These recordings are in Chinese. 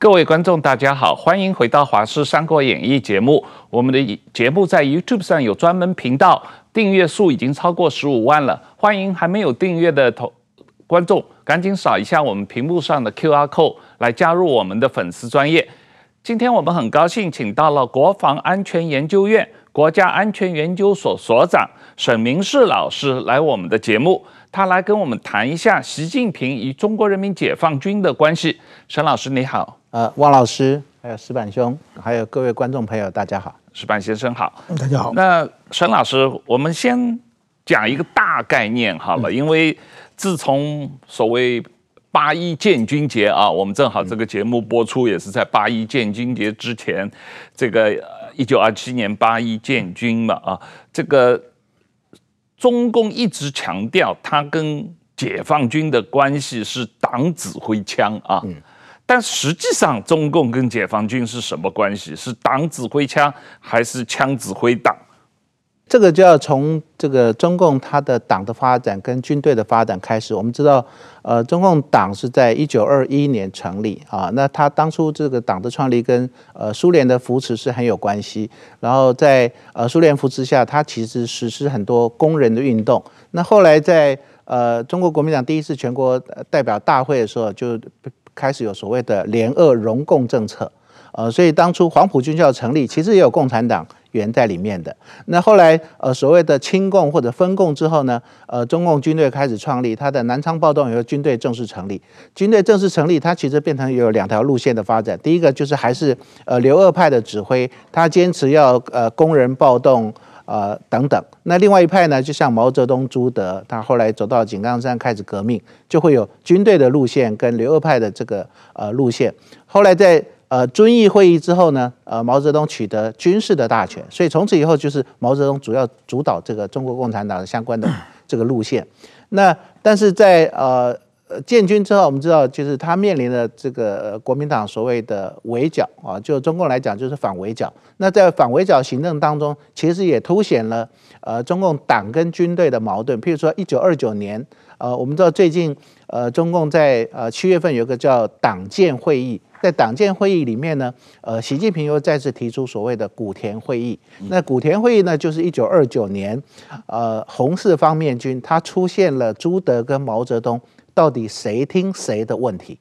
各位观众，大家好，欢迎回到《华视三国演义》节目。我们的节目在 YouTube 上有专门频道，订阅数已经超过十五万了。欢迎还没有订阅的同观众，赶紧扫一下我们屏幕上的 QR code 来加入我们的粉丝专业。今天我们很高兴请到了国防安全研究院国家安全研究所所长沈明世老师来我们的节目。他来跟我们谈一下习近平与中国人民解放军的关系。沈老师你好。呃，汪老师，还有石板兄，还有各位观众朋友，大家好。石板先生好，大家好。那沈老师，我们先讲一个大概念好了，嗯、因为自从所谓八一建军节啊，我们正好这个节目播出也是在八一建军节之前，嗯、这个一九二七年八一建军嘛啊，这个中共一直强调他跟解放军的关系是党指挥枪啊。嗯但实际上，中共跟解放军是什么关系？是党指挥枪，还是枪指挥党？这个就要从这个中共它的党的发展跟军队的发展开始。我们知道，呃，中共党是在一九二一年成立啊。那他当初这个党的创立跟呃苏联的扶持是很有关系。然后在呃苏联扶持下，他其实实施很多工人的运动。那后来在呃中国国民党第一次全国代表大会的时候，就开始有所谓的联俄容共政策，呃，所以当初黄埔军校成立，其实也有共产党员在里面的。那后来，呃，所谓的亲共或者分共之后呢，呃，中共军队开始创立，它的南昌暴动以后，军队正式成立。军队正式成立，它其实变成有两条路线的发展。第一个就是还是呃留俄派的指挥，他坚持要呃工人暴动。呃，等等，那另外一派呢，就像毛泽东、朱德，他后来走到井冈山开始革命，就会有军队的路线跟留俄派的这个呃路线。后来在呃遵义会议之后呢，呃毛泽东取得军事的大权，所以从此以后就是毛泽东主要主导这个中国共产党的相关的这个路线。那但是在呃。呃，建军之后，我们知道，就是他面临的这个国民党所谓的围剿啊，就中共来讲，就是反围剿。那在反围剿行动当中，其实也凸显了呃中共党跟军队的矛盾。譬如说，一九二九年，呃，我们知道最近呃中共在呃七月份有个叫党建会议，在党建会议里面呢，呃，习近平又再次提出所谓的古田会议。那古田会议呢，就是一九二九年，呃，红四方面军它出现了朱德跟毛泽东。到底谁听谁的问题？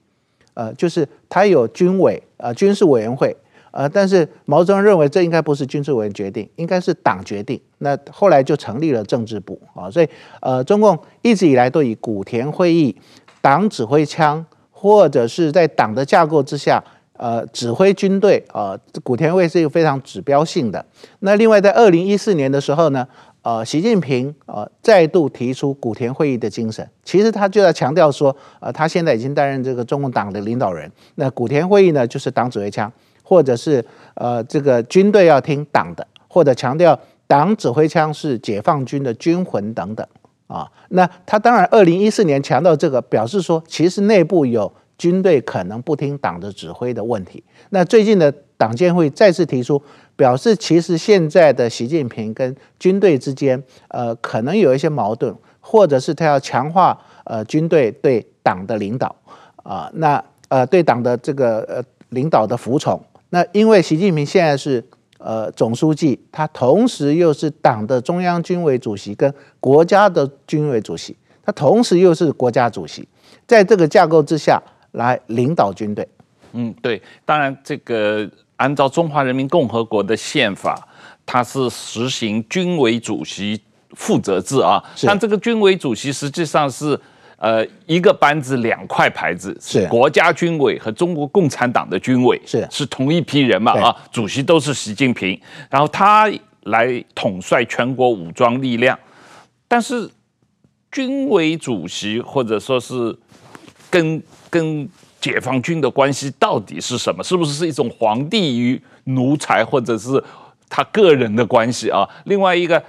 呃，就是他有军委，呃，军事委员会，呃，但是毛泽东认为这应该不是军事委员决定，应该是党决定。那后来就成立了政治部啊，所以呃，中共一直以来都以古田会议、党指挥枪，或者是在党的架构之下，呃，指挥军队啊，呃，古田会是一个非常指标性的。那另外在二零一四年的时候呢，呃，习近平呃再度提出古田会议的精神，其实他就在强调说，呃，他现在已经担任这个中共党的领导人，那古田会议呢就是党指挥枪，或者是呃这个军队要听党的，或者强调党指挥枪是解放军的军魂等等啊。那他当然二零一四年强调这个，表示说其实内部有军队可能不听党的指挥的问题。那最近的党建会再次提出。表示其实现在的习近平跟军队之间，呃，可能有一些矛盾，或者是他要强化呃军队对党的领导啊、那呃对党的这个呃领导的服从。那因为习近平现在是呃总书记，他同时又是党的中央军委主席跟国家的军委主席，他同时又是国家主席，在这个架构之下来领导军队。嗯，对，当然这个。按照中华人民共和国的宪法，它是实行军委主席负责制啊。但这个军委主席实际上是，呃，一个班子两块牌子，是国家军委和中国共产党的军委，是是同一批人嘛啊。主席都是习近平，然后他来统帅全国武装力量。但是军委主席或者说是跟跟。解放军的关系到底是什么？是不是是一种皇帝与奴才，或者是他个人的关系啊？另外一个，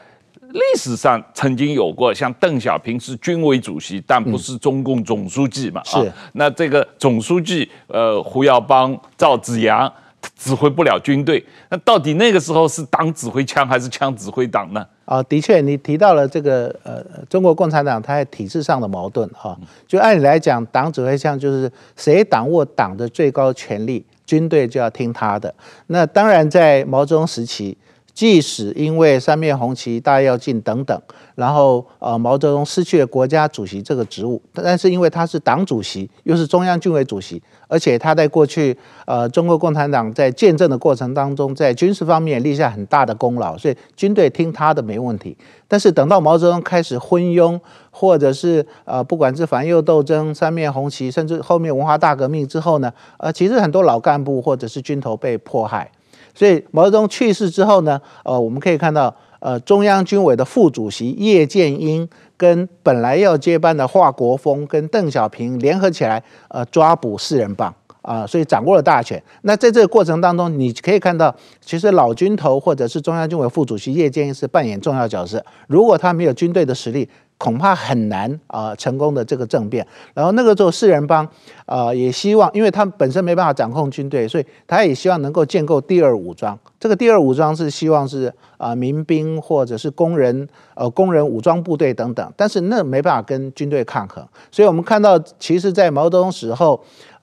历史上曾经有过，像邓小平是军委主席，但不是中共总书记嘛？啊，那这个总书记，呃，胡耀邦、赵紫阳，指挥不了军队。那到底那个时候是党指挥枪还是枪指挥党呢？啊，的确，你提到了这个呃，中国共产党它在体制上的矛盾哈。就按理来讲，党指挥枪就是谁掌握党的最高权力，军队就要听他的。那当然，在毛泽东时期。即使因为三面红旗、大跃进等等，然后呃毛泽东失去了国家主席这个职务，但是因为他是党主席，又是中央军委主席，而且他在过去呃中国共产党在建政的过程当中，在军事方面立下很大的功劳，所以军队听他的没问题。但是等到毛泽东开始昏庸，或者是呃不管是反右斗争、三面红旗，甚至后面文化大革命之后呢，呃其实很多老干部或者是军头被迫害。所以毛泽东去世之后呢，呃，我们可以看到，呃，中央军委的副主席叶剑英跟本来要接班的华国锋跟邓小平联合起来，呃，抓捕四人帮啊，所以掌握了大权。那在这个过程当中，你可以看到，其实老军头或者是中央军委副主席叶剑英是扮演重要角色。如果他没有军队的实力，恐怕很难啊、成功的这个政变。然后那个时候四人帮啊、也希望，因为他们本身没办法掌控军队，所以他也希望能够建构第二武装。这个第二武装是希望是啊、民兵或者是工人呃工人武装部队等等，但是那没办法跟军队抗衡。所以我们看到，其实，在毛泽东死后，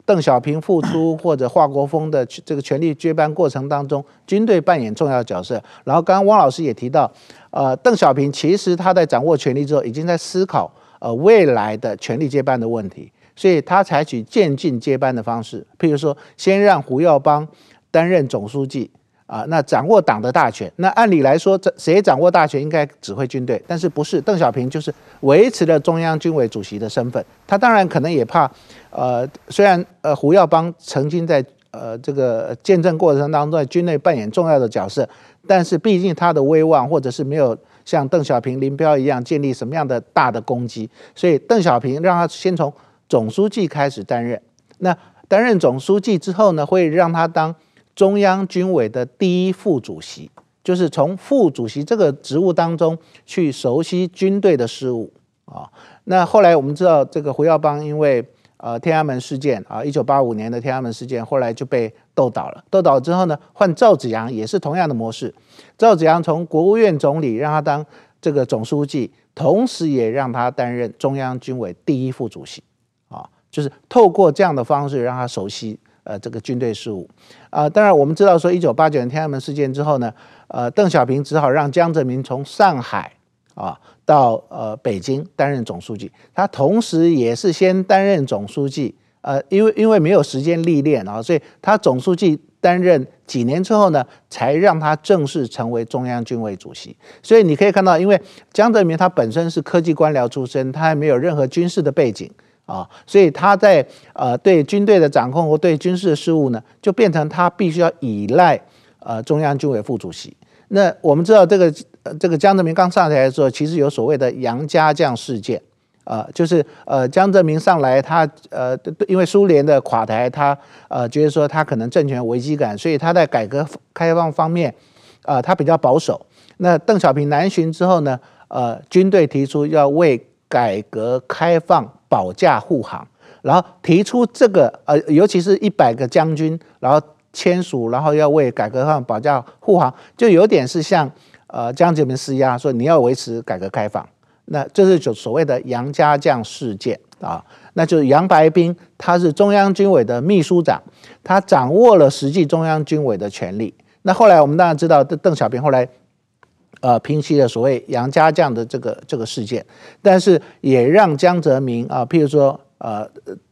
邓小平复出 或者华国锋的这个权力接班过程当中，军队扮演重要角色。然后刚刚汪老师也提到。呃，邓小平其实他在掌握权力之后，已经在思考呃未来的权力接班的问题，所以他采取渐进接班的方式，譬如说，先让胡耀邦担任总书记啊、那掌握党的大权。那按理来说，这谁掌握大权应该指挥军队，但是不是邓小平就是维持了中央军委主席的身份。他当然可能也怕，呃，虽然呃胡耀邦曾经在呃这个建政过程当中在军内扮演重要的角色。但是毕竟他的威望，或者是没有像邓小平、林彪一样建立什么样的大的功绩，所以邓小平让他先从总书记开始担任。那担任总书记之后呢，会让他当中央军委的第一副主席，就是从副主席这个职务当中去熟悉军队的事务啊。那后来我们知道，这个胡耀邦因为呃天安门事件啊，一九八五年的天安门事件，后来就被。斗倒了，斗倒之后呢，换赵紫阳也是同样的模式。赵紫阳从国务院总理让他当这个总书记，同时也让他担任中央军委第一副主席啊，就是透过这样的方式让他熟悉呃这个军队事务啊。当然我们知道说，一九八九年天安门事件之后呢，呃，邓小平只好让江泽民从上海啊到呃北京担任总书记，他同时也是先担任总书记。呃，因为因为没有时间历练啊，所以他总书记担任几年之后呢，才让他正式成为中央军委主席。所以你可以看到，因为江泽民他本身是科技官僚出身，他还没有任何军事的背景啊，所以他在呃对军队的掌控和对军事的事务呢，就变成他必须要依赖呃中央军委副主席。那我们知道这个这个江泽民刚上台的时候，其实有所谓的杨家将事件。呃，就是呃，江泽民上来，他呃，因为苏联的垮台，他呃觉得说他可能政权危机感，所以他在改革开放方面，呃，他比较保守。那邓小平南巡之后呢，呃，军队提出要为改革开放保驾护航，然后提出这个呃，尤其是一百个将军，然后签署，然后要为改革开放保驾护航，就有点是向呃江泽民施压，说你要维持改革开放。那这是就所谓的杨家将事件啊，那就是杨白冰，他是中央军委的秘书长，他掌握了实际中央军委的权力。那后来我们当然知道，邓小平后来呃平息了所谓杨家将的这个这个事件，但是也让江泽民啊，譬如说呃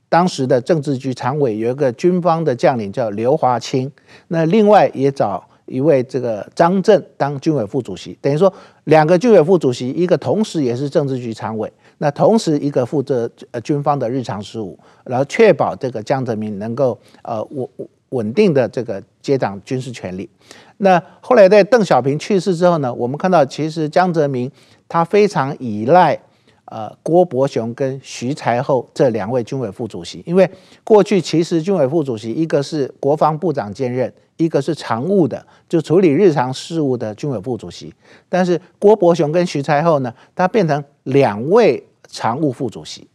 当时的政治局常委有一个军方的将领叫刘华清，那另外也找。一位这个张震当军委副主席，等于说两个军委副主席，一个同时也是政治局常委，那同时一个负责呃军方的日常事务，然后确保这个江泽民能够呃稳稳定的这个接掌军事权力。那后来在邓小平去世之后呢，我们看到其实江泽民他非常依赖呃郭伯雄跟徐才厚这两位军委副主席，因为过去其实军委副主席一个是国防部长兼任。一个是常务的，就处理日常事务的军委副主席，但是郭伯雄跟徐才厚呢，他变成两位常务副主席，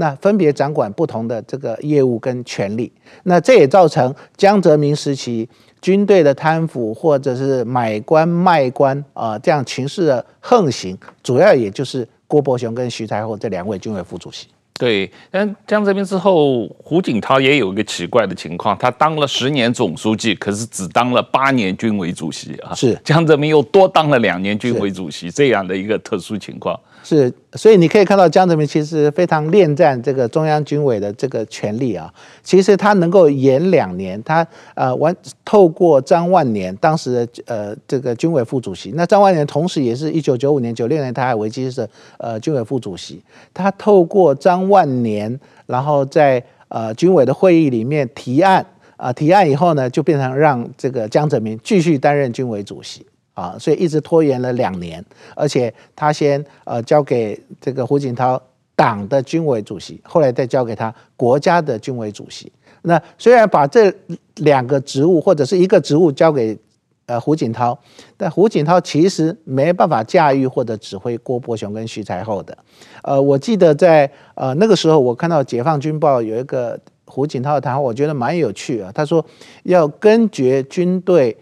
那分别掌管不同的这个业务跟权力，那这也造成江泽民时期军队的贪腐或者是买官卖官啊、呃，这样情势的横行，主要也就是郭伯雄跟徐才厚这两位军委副主席。对，但江泽民之后，胡锦涛也有一个奇怪的情况，他当了十年总书记，可是只当了八年军委主席啊。是江泽民又多当了两年军委主席，这样的一个特殊情况。是，所以你可以看到江泽民其实非常恋战这个中央军委的这个权力啊。其实他能够延两年，他呃完透过张万年当时的呃这个军委副主席，那张万年同时也是一九九五年、九六年台海危机的呃军委副主席，他透过张万年，然后在呃军委的会议里面提案啊、提案以后呢，就变成让这个江泽民继续担任军委主席。啊，所以一直拖延了两年，而且他先呃交给这个胡锦涛党的军委主席，后来再交给他国家的军委主席。那虽然把这两个职务或者是一个职务交给呃胡锦涛，但胡锦涛其实没办法驾驭或者指挥郭伯雄跟徐才厚的。呃，我记得在呃那个时候，我看到《解放军报》有一个胡锦涛的谈话，我觉得蛮有趣啊。他说要根绝军队。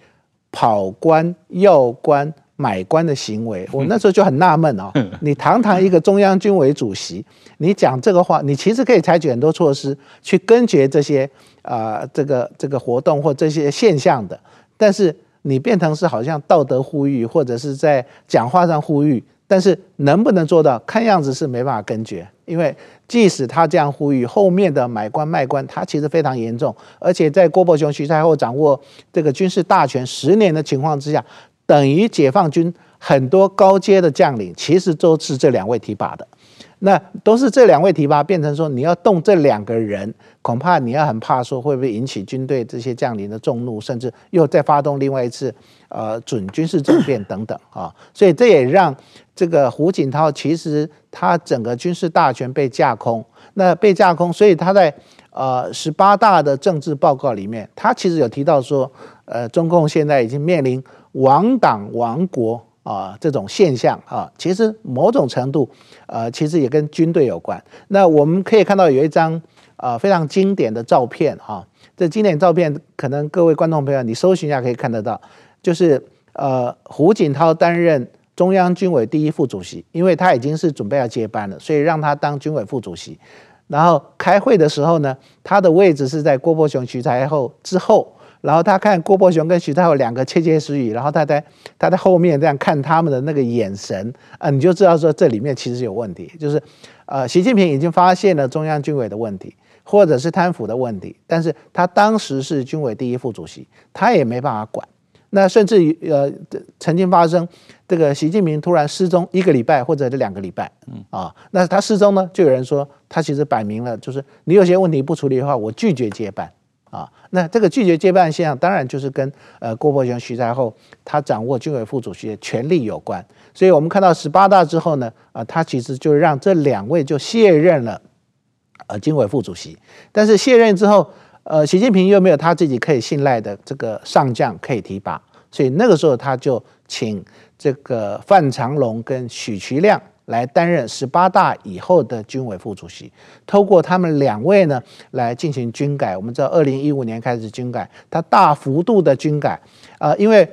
跑官、要官、买官的行为，我那时候就很纳闷哦。你堂堂一个中央军委主席，你讲这个话，你其实可以采取很多措施去根绝这些啊、呃，这个这个活动或这些现象的。但是你变成是好像道德呼吁，或者是在讲话上呼吁，但是能不能做到？看样子是没办法根绝，因为。即使他这样呼吁，后面的买官卖官，他其实非常严重。而且在郭伯雄、徐太后掌握这个军事大权十年的情况之下，等于解放军很多高阶的将领，其实都是这两位提拔的。那都是这两位提拔，变成说你要动这两个人，恐怕你要很怕说会不会引起军队这些将领的众怒，甚至又再发动另外一次呃准军事政变等等啊。所以这也让。这个胡锦涛其实他整个军事大权被架空，那被架空，所以他在呃十八大的政治报告里面，他其实有提到说，呃，中共现在已经面临亡党亡国啊这种现象啊，其实某种程度呃其实也跟军队有关。那我们可以看到有一张呃非常经典的照片啊，这经典照片可能各位观众朋友你搜寻一下可以看得到，就是呃胡锦涛担任。中央军委第一副主席，因为他已经是准备要接班了，所以让他当军委副主席。然后开会的时候呢，他的位置是在郭伯雄、徐才厚之后。然后他看郭伯雄跟徐才厚两个窃窃私语，然后他在他在后面这样看他们的那个眼神啊，你就知道说这里面其实有问题，就是呃，习近平已经发现了中央军委的问题，或者是贪腐的问题，但是他当时是军委第一副主席，他也没办法管。那甚至于呃，曾经发生这个习近平突然失踪一个礼拜或者是两个礼拜，啊，那他失踪呢，就有人说他其实摆明了就是你有些问题不处理的话，我拒绝接班啊。那这个拒绝接班现象，当然就是跟呃郭伯雄、徐才厚他掌握军委副主席的权力有关。所以我们看到十八大之后呢，啊，他其实就让这两位就卸任了呃军委副主席，但是卸任之后。呃，习近平又没有他自己可以信赖的这个上将可以提拔，所以那个时候他就请这个范长龙跟许其亮来担任十八大以后的军委副主席，透过他们两位呢来进行军改。我们知道，二零一五年开始军改，他大幅度的军改，呃，因为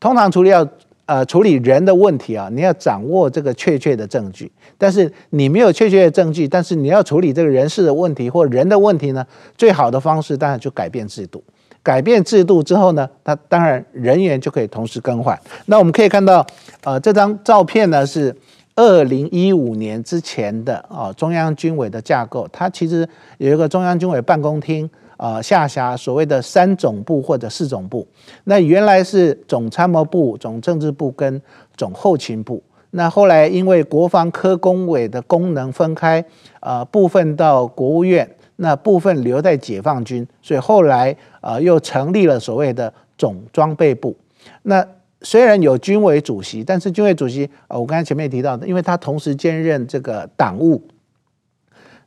通常处理要。呃，处理人的问题啊，你要掌握这个确切的证据。但是你没有确切的证据，但是你要处理这个人事的问题或人的问题呢，最好的方式当然就改变制度。改变制度之后呢，它当然人员就可以同时更换。那我们可以看到，呃，这张照片呢是二零一五年之前的啊，中央军委的架构，它其实有一个中央军委办公厅。呃，下辖所谓的三总部或者四总部，那原来是总参谋部、总政治部跟总后勤部。那后来因为国防科工委的功能分开，呃，部分到国务院，那部分留在解放军，所以后来呃又成立了所谓的总装备部。那虽然有军委主席，但是军委主席，呃，我刚才前面提到的，因为他同时兼任这个党务。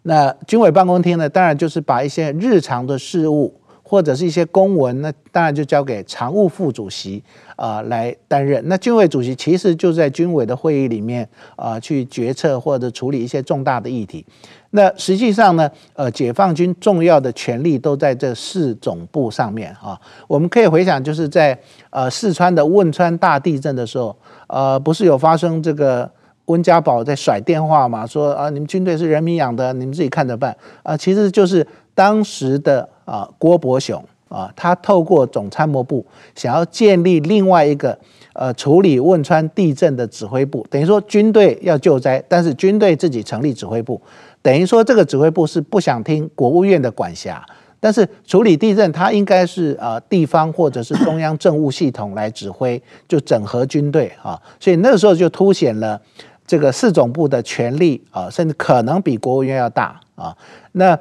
那军委办公厅呢，当然就是把一些日常的事务或者是一些公文，那当然就交给常务副主席啊、来担任。那军委主席其实就在军委的会议里面啊、去决策或者处理一些重大的议题。那实际上呢，呃，解放军重要的权力都在这四总部上面啊。我们可以回想，就是在呃四川的汶川大地震的时候，呃，不是有发生这个温家宝在甩电话嘛，说啊，你们军队是人民养的，你们自己看着办啊。其实就是当时的啊郭伯雄啊，他透过总参谋部想要建立另外一个呃处理汶川地震的指挥部，等于说军队要救灾，但是军队自己成立指挥部。等于说，这个指挥部是不想听国务院的管辖，但是处理地震，它应该是呃地方或者是中央政务系统来指挥，就整合军队啊，所以那个时候就凸显了这个四总部的权力啊，甚至可能比国务院要大啊。那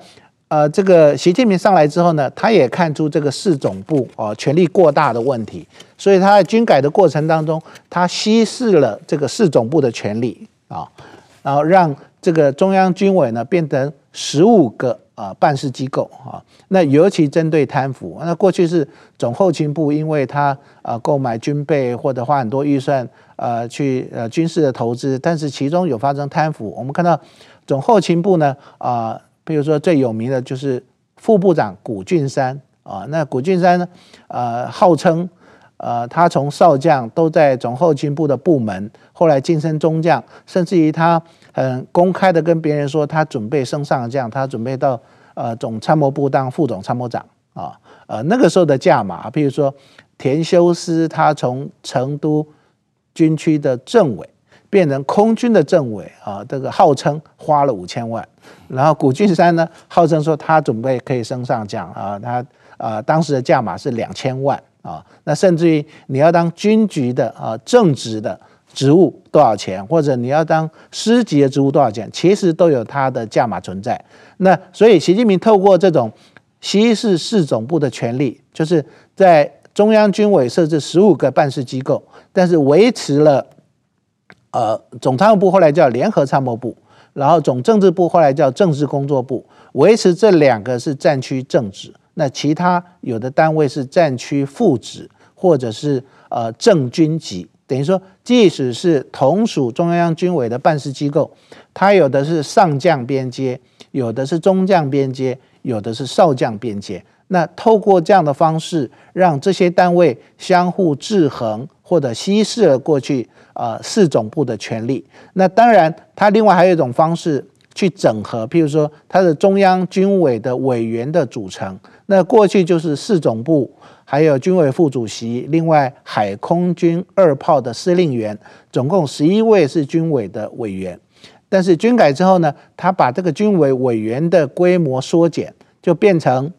呃，这个习近平上来之后呢，他也看出这个市总部啊权力过大的问题，所以他在军改的过程当中，他稀释了这个市总部的权力啊，然后让。这个中央军委呢，变成十五个啊办事机构啊，那尤其针对贪腐，那过去是总后勤部，因为他啊购买军备或者花很多预算呃去呃军事的投资，但是其中有发生贪腐。我们看到总后勤部呢啊，比如说最有名的就是副部长谷俊山啊，那谷俊山呢呃号称。呃，他从少将都在总后勤部的部门，后来晋升中将，甚至于他很公开的跟别人说，他准备升上将，他准备到呃总参谋部当副总参谋长啊。呃，那个时候的价码，比如说田修斯，他从成都军区的政委变成空军的政委啊，这个号称花了五千万。然后古俊山呢，号称说他准备可以升上将啊，他啊、呃、当时的价码是两千万。啊，那甚至于你要当军局的啊正职的职务多少钱，或者你要当师级的职务多少钱，其实都有它的价码存在。那所以习近平透过这种稀释四总部的权力，就是在中央军委设置十五个办事机构，但是维持了呃总参谋部后来叫联合参谋部，然后总政治部后来叫政治工作部，维持这两个是战区正职。那其他有的单位是战区副职，或者是呃正军级，等于说，即使是同属中央军委的办事机构，它有的是上将编阶，有的是中将编阶，有的是少将编阶。那透过这样的方式，让这些单位相互制衡，或者稀释了过去呃市总部的权力。那当然，它另外还有一种方式。去整合，譬如说，它的中央军委的委员的组成，那过去就是市总部，还有军委副主席，另外海空军二炮的司令员，总共十一位是军委的委员。但是军改之后呢，他把这个军委委员的规模缩减，就变成，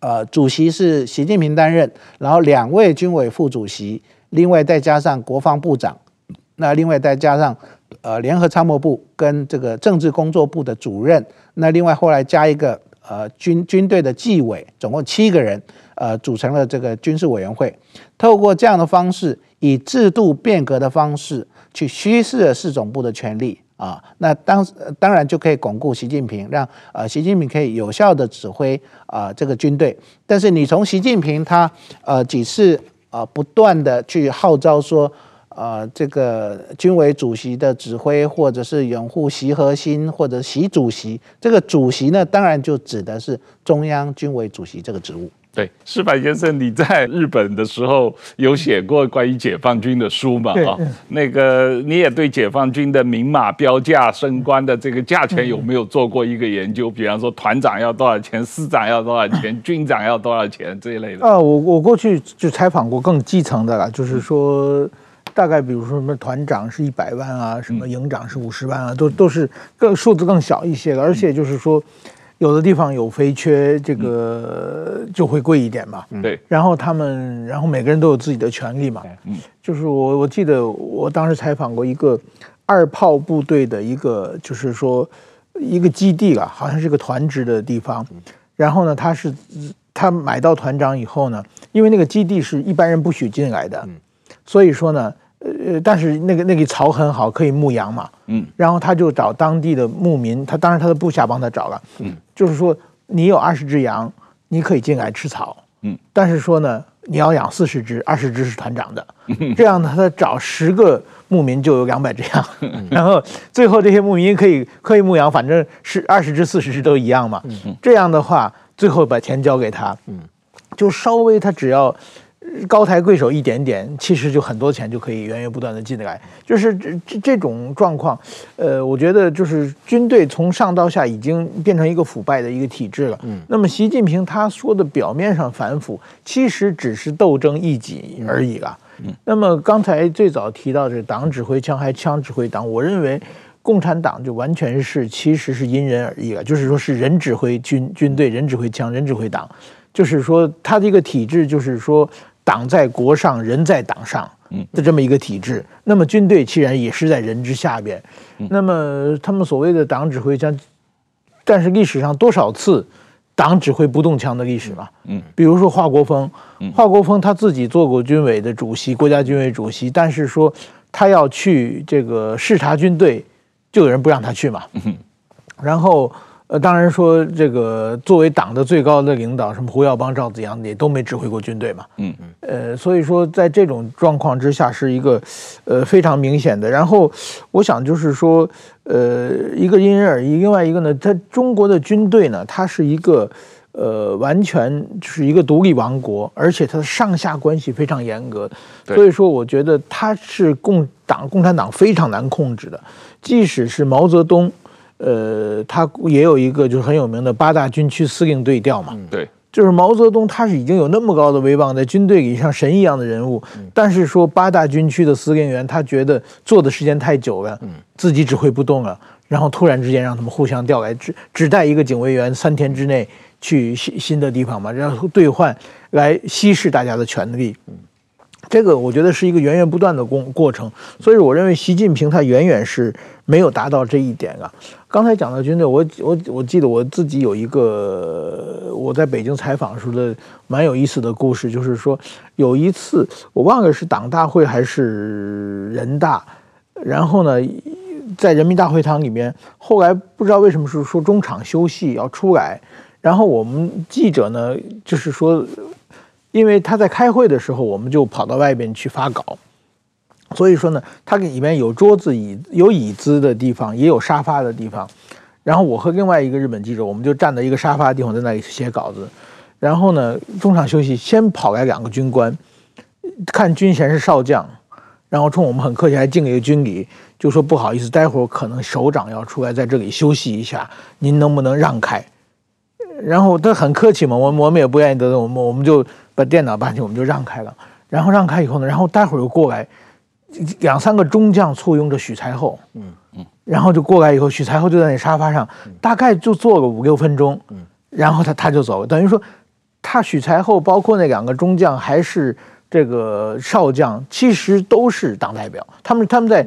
呃，主席是习近平担任，然后两位军委副主席，另外再加上国防部长，那另外再加上。呃，联合参谋部跟这个政治工作部的主任，那另外后来加一个呃军军队的纪委，总共七个人，呃，组成了这个军事委员会。透过这样的方式，以制度变革的方式去稀释了四总部的权力啊，那当当然就可以巩固习近平，让呃习近平可以有效的指挥啊这个军队。但是你从习近平他呃几次啊不断的去号召说。呃，这个军委主席的指挥，或者是拥护习核心，或者习主席，这个主席呢，当然就指的是中央军委主席这个职务。对，石板先生，你在日本的时候有写过关于解放军的书嘛？啊，那个你也对解放军的明码标价升官的这个价钱有没有做过一个研究？比方说团长要多少钱，师长要多少钱，军长要多少钱这一类的。啊，我我过去就采访过更基层的了，就是说。大概比如说什么团长是一百万啊，什么营长是五十万啊，都都是更数字更小一些的，而且就是说，有的地方有肥缺，这个就会贵一点嘛。对。然后他们，然后每个人都有自己的权利嘛。嗯。就是我我记得我当时采访过一个二炮部队的一个，就是说一个基地啊，好像是个团职的地方。然后呢，他是他买到团长以后呢，因为那个基地是一般人不许进来的，所以说呢。呃，但是那个那个草很好，可以牧羊嘛。嗯，然后他就找当地的牧民，他当然他的部下帮他找了。嗯，就是说你有二十只羊，你可以进来吃草，嗯，但是说呢，你要养四十只，二十只是团长的，这样呢，他找十个牧民就有两百只羊 然后最后这些牧民可以可以牧羊，反正是二十只、四十只都一样嘛，这样的话，最后把钱交给他，嗯，就稍微他只要。高抬贵手一点点，其实就很多钱就可以源源不断的进来，就是这这这种状况，呃，我觉得就是军队从上到下已经变成一个腐败的一个体制了。嗯，那么习近平他说的表面上反腐，其实只是斗争一己而已了。嗯，那么刚才最早提到这党指挥枪还枪指挥党，我认为共产党就完全是其实是因人而异了，就是说是人指挥军军队，人指挥枪，人指挥党，就是说他的一个体制就是说。党在国上，人在党上的这么一个体制，那么军队既然也是在人之下边，那么他们所谓的党指挥将，但是历史上多少次党指挥不动枪的历史嘛？嗯，比如说华国锋，华国锋他自己做过军委的主席，国家军委主席，但是说他要去这个视察军队，就有人不让他去嘛。然后。呃，当然说这个作为党的最高的领导，什么胡耀邦、赵紫阳也都没指挥过军队嘛。嗯嗯。呃，所以说在这种状况之下，是一个呃非常明显的。然后我想就是说，呃，一个因人而异，另外一个呢，他中国的军队呢，它是一个呃完全就是一个独立王国，而且它的上下关系非常严格。所以说，我觉得它是共党共产党非常难控制的，即使是毛泽东。呃，他也有一个就是很有名的八大军区司令对调嘛，对，就是毛泽东他是已经有那么高的威望，在军队里像神一样的人物，但是说八大军区的司令员他觉得做的时间太久了，自己指挥不动了，然后突然之间让他们互相调来，只只带一个警卫员三天之内去新新的地方嘛，然后兑换来稀释大家的权力。这个我觉得是一个源源不断的过过程，所以我认为习近平他远远是没有达到这一点啊。刚才讲到军队，我我我记得我自己有一个我在北京采访时候的蛮有意思的故事，就是说有一次我忘了是党大会还是人大，然后呢，在人民大会堂里面，后来不知道为什么是说中场休息要出来，然后我们记者呢就是说。因为他在开会的时候，我们就跑到外边去发稿，所以说呢，他里面有桌子椅、有椅子的地方，也有沙发的地方。然后我和另外一个日本记者，我们就站在一个沙发的地方，在那里写稿子。然后呢，中场休息，先跑来两个军官，看军衔是少将，然后冲我们很客气，还敬了一个军礼，就说不好意思，待会儿可能首长要出来，在这里休息一下，您能不能让开？然后他很客气嘛，我我们也不愿意得罪，我们我们就。把电脑搬去，我们就让开了。然后让开以后呢，然后待会儿又过来两三个中将簇拥着许才厚，嗯嗯，然后就过来以后，许才厚就在那沙发上，大概就坐个五六分钟，嗯，然后他他就走了。等于说，他许才厚包括那两个中将还是这个少将，其实都是党代表，他们他们在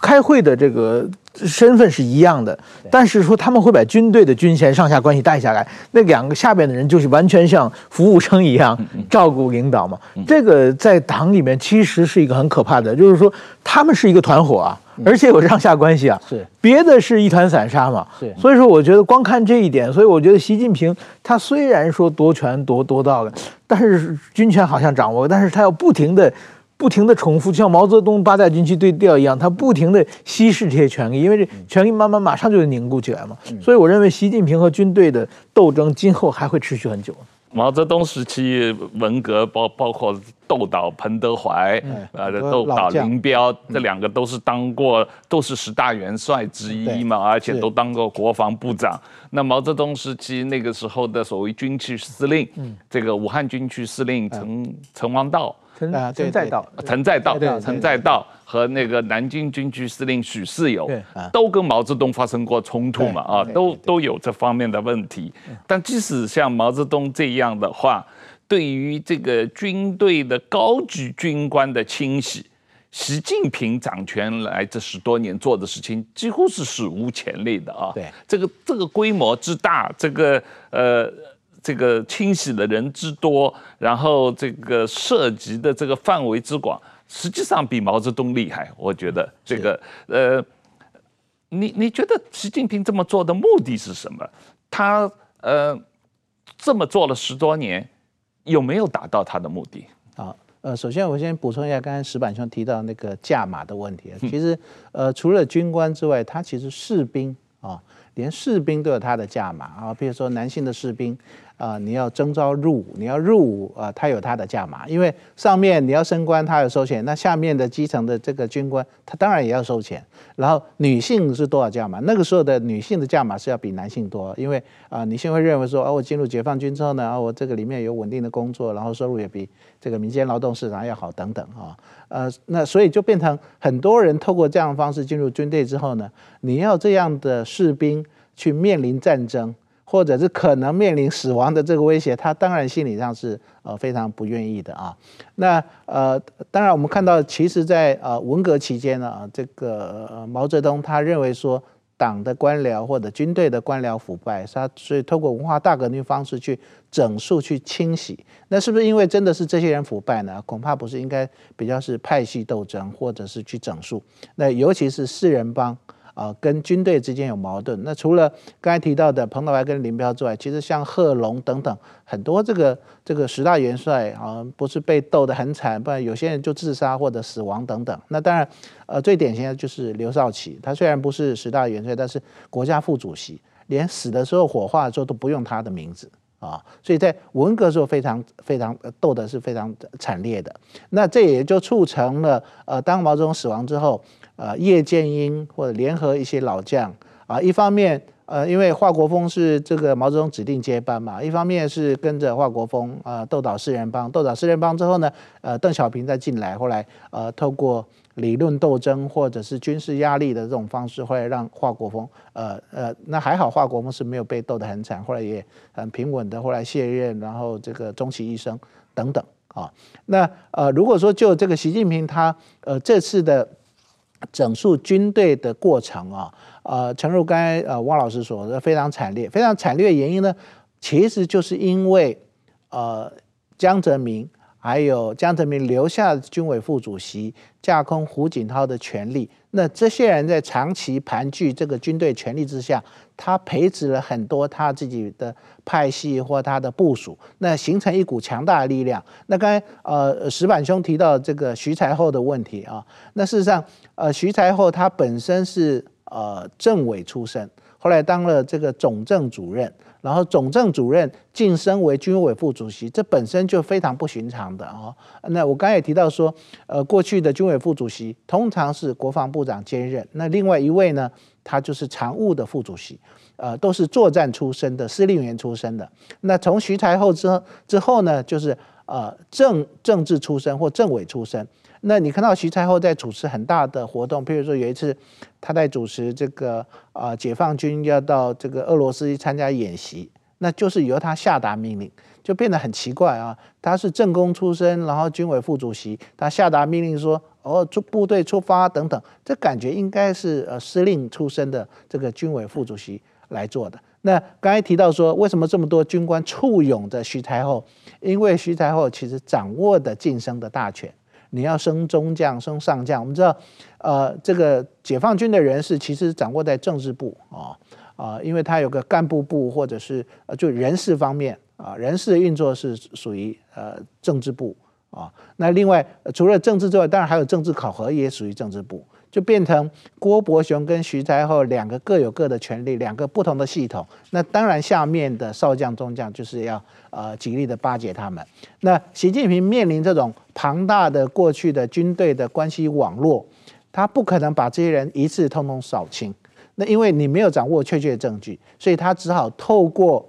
开会的这个。身份是一样的，但是说他们会把军队的军衔上下关系带下来，那两个下边的人就是完全像服务生一样照顾领导嘛。这个在党里面其实是一个很可怕的，就是说他们是一个团伙啊，而且有上下关系啊。是别的是一团散沙嘛。是，所以说我觉得光看这一点，所以我觉得习近平他虽然说夺权夺夺到了，但是军权好像掌握，但是他要不停的。不停的重复，就像毛泽东八大军区对调一样，他不停的稀释这些权力，因为这权力慢慢马上就会凝固起来嘛。所以我认为习近平和军队的斗争今后还会持续很久。毛泽东时期文革包包括斗倒彭德怀，呃，斗倒林彪，这两个都是当过，都是十大元帅之一嘛，而且都当过国防部长。那毛泽东时期那个时候的所谓军区司令，这个武汉军区司令陈陈王道。陈陈再道，陈再道，陈再道和那个南京军区司令许世友，都跟毛泽东发生过冲突嘛？啊，都都有这方面的问题。但即使像毛泽东这样的话，对于这个军队的高级军官的清洗，习近平掌权来这十多年做的事情，几乎是史无前例的啊。对，这个这个规模之大，这个呃。这个清洗的人之多，然后这个涉及的这个范围之广，实际上比毛泽东厉害。我觉得这个呃，你你觉得习近平这么做的目的是什么？他呃，这么做了十多年，有没有达到他的目的？好，呃，首先我先补充一下，刚才石板兄提到那个价码的问题。其实，呃，除了军官之外，他其实士兵啊，连士兵都有他的价码啊。比如说男性的士兵。啊、你要征召入伍，你要入伍啊，他、有他的价码，因为上面你要升官，他有收钱，那下面的基层的这个军官，他当然也要收钱。然后女性是多少价码？那个时候的女性的价码是要比男性多，因为啊、女性会认为说，哦，我进入解放军之后呢，啊，我这个里面有稳定的工作，然后收入也比这个民间劳动市场要好等等啊，呃，那所以就变成很多人透过这样的方式进入军队之后呢，你要这样的士兵去面临战争。或者是可能面临死亡的这个威胁，他当然心理上是呃非常不愿意的啊。那呃，当然我们看到，其实在呃文革期间呢，这个、呃、毛泽东他认为说党的官僚或者军队的官僚腐败，他所以透过文化大革命方式去整肃、去清洗。那是不是因为真的是这些人腐败呢？恐怕不是，应该比较是派系斗争，或者是去整肃。那尤其是四人帮。啊，跟军队之间有矛盾。那除了刚才提到的彭德怀跟林彪之外，其实像贺龙等等很多这个这个十大元帅啊，不是被斗得很惨，不然有些人就自杀或者死亡等等。那当然，呃，最典型的就是刘少奇，他虽然不是十大元帅，但是国家副主席，连死的时候火化的时候都不用他的名字啊。所以在文革时候非常非常斗得是非常惨烈的。那这也就促成了，呃，当毛泽东死亡之后。呃，叶剑英或者联合一些老将啊，一方面呃，因为华国锋是这个毛泽东指定接班嘛，一方面是跟着华国锋啊斗倒四人帮，斗倒四人帮之后呢，呃，邓小平再进来，后来呃，透过理论斗争或者是军事压力的这种方式，后来让华国锋呃呃，那还好，华国锋是没有被斗得很惨，后来也很平稳的，后来卸任，然后这个终其一生等等啊，那呃，如果说就这个习近平他呃这次的。整肃军队的过程啊，呃，诚如刚才呃汪老师说的，非常惨烈，非常惨烈的原因呢，其实就是因为呃江泽民还有江泽民留下军委副主席架空胡锦涛的权力。那这些人在长期盘踞这个军队权力之下，他培植了很多他自己的派系或他的部署，那形成一股强大的力量。那刚才呃石板兄提到这个徐才厚的问题啊，那事实上呃徐才厚他本身是呃政委出身，后来当了这个总政主任。然后总政主任晋升为军委副主席，这本身就非常不寻常的哦。那我刚才也提到说，呃，过去的军委副主席通常是国防部长兼任，那另外一位呢，他就是常务的副主席，呃，都是作战出身的司令员出身的。那从徐才厚之后之后呢，就是呃政政治出身或政委出身。那你看到徐才厚在主持很大的活动，譬如说有一次他在主持这个啊、呃，解放军要到这个俄罗斯去参加演习，那就是由他下达命令，就变得很奇怪啊。他是政工出身，然后军委副主席，他下达命令说哦，出部队出发等等，这感觉应该是呃司令出身的这个军委副主席来做的。那刚才提到说，为什么这么多军官簇拥着徐才厚？因为徐才厚其实掌握的晋升的大权。你要升中将、升上将，我们知道，呃，这个解放军的人事其实掌握在政治部啊啊，因为他有个干部部，或者是呃，就人事方面啊，人事的运作是属于呃政治部啊。那另外除了政治之外，当然还有政治考核也属于政治部。就变成郭伯雄跟徐才厚两个各有各的权力，两个不同的系统。那当然，下面的少将、中将就是要呃极力的巴结他们。那习近平面临这种庞大的过去的军队的关系网络，他不可能把这些人一次通通扫清。那因为你没有掌握确切证据，所以他只好透过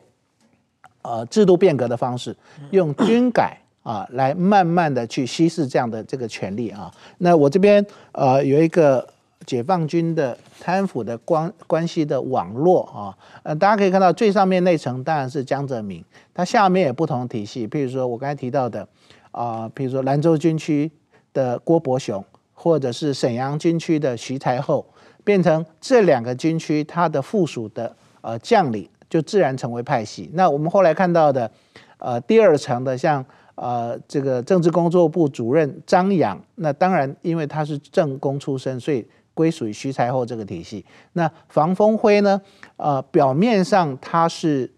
呃制度变革的方式，用军改。啊，来慢慢的去稀释这样的这个权力啊。那我这边呃有一个解放军的贪腐的关关系的网络啊，呃，大家可以看到最上面那层当然是江泽民，他下面有不同体系，譬如说我刚才提到的啊，譬如说兰州军区的郭伯雄，或者是沈阳军区的徐才厚，变成这两个军区它的附属的呃将领，就自然成为派系。那我们后来看到的呃第二层的像。呃，这个政治工作部主任张养，那当然因为他是政工出身，所以归属于徐才厚这个体系。那房峰辉呢？呃，表面上他是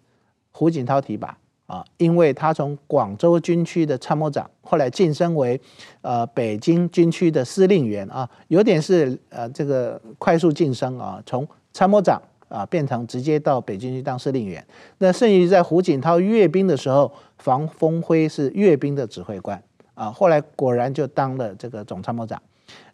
胡锦涛提拔，啊，因为他从广州军区的参谋长，后来晋升为呃北京军区的司令员啊，有点是呃这个快速晋升啊，从参谋长啊变成直接到北京去当司令员。那甚至于在胡锦涛阅兵的时候，房峰辉是阅兵的指挥官啊，后来果然就当了这个总参谋长。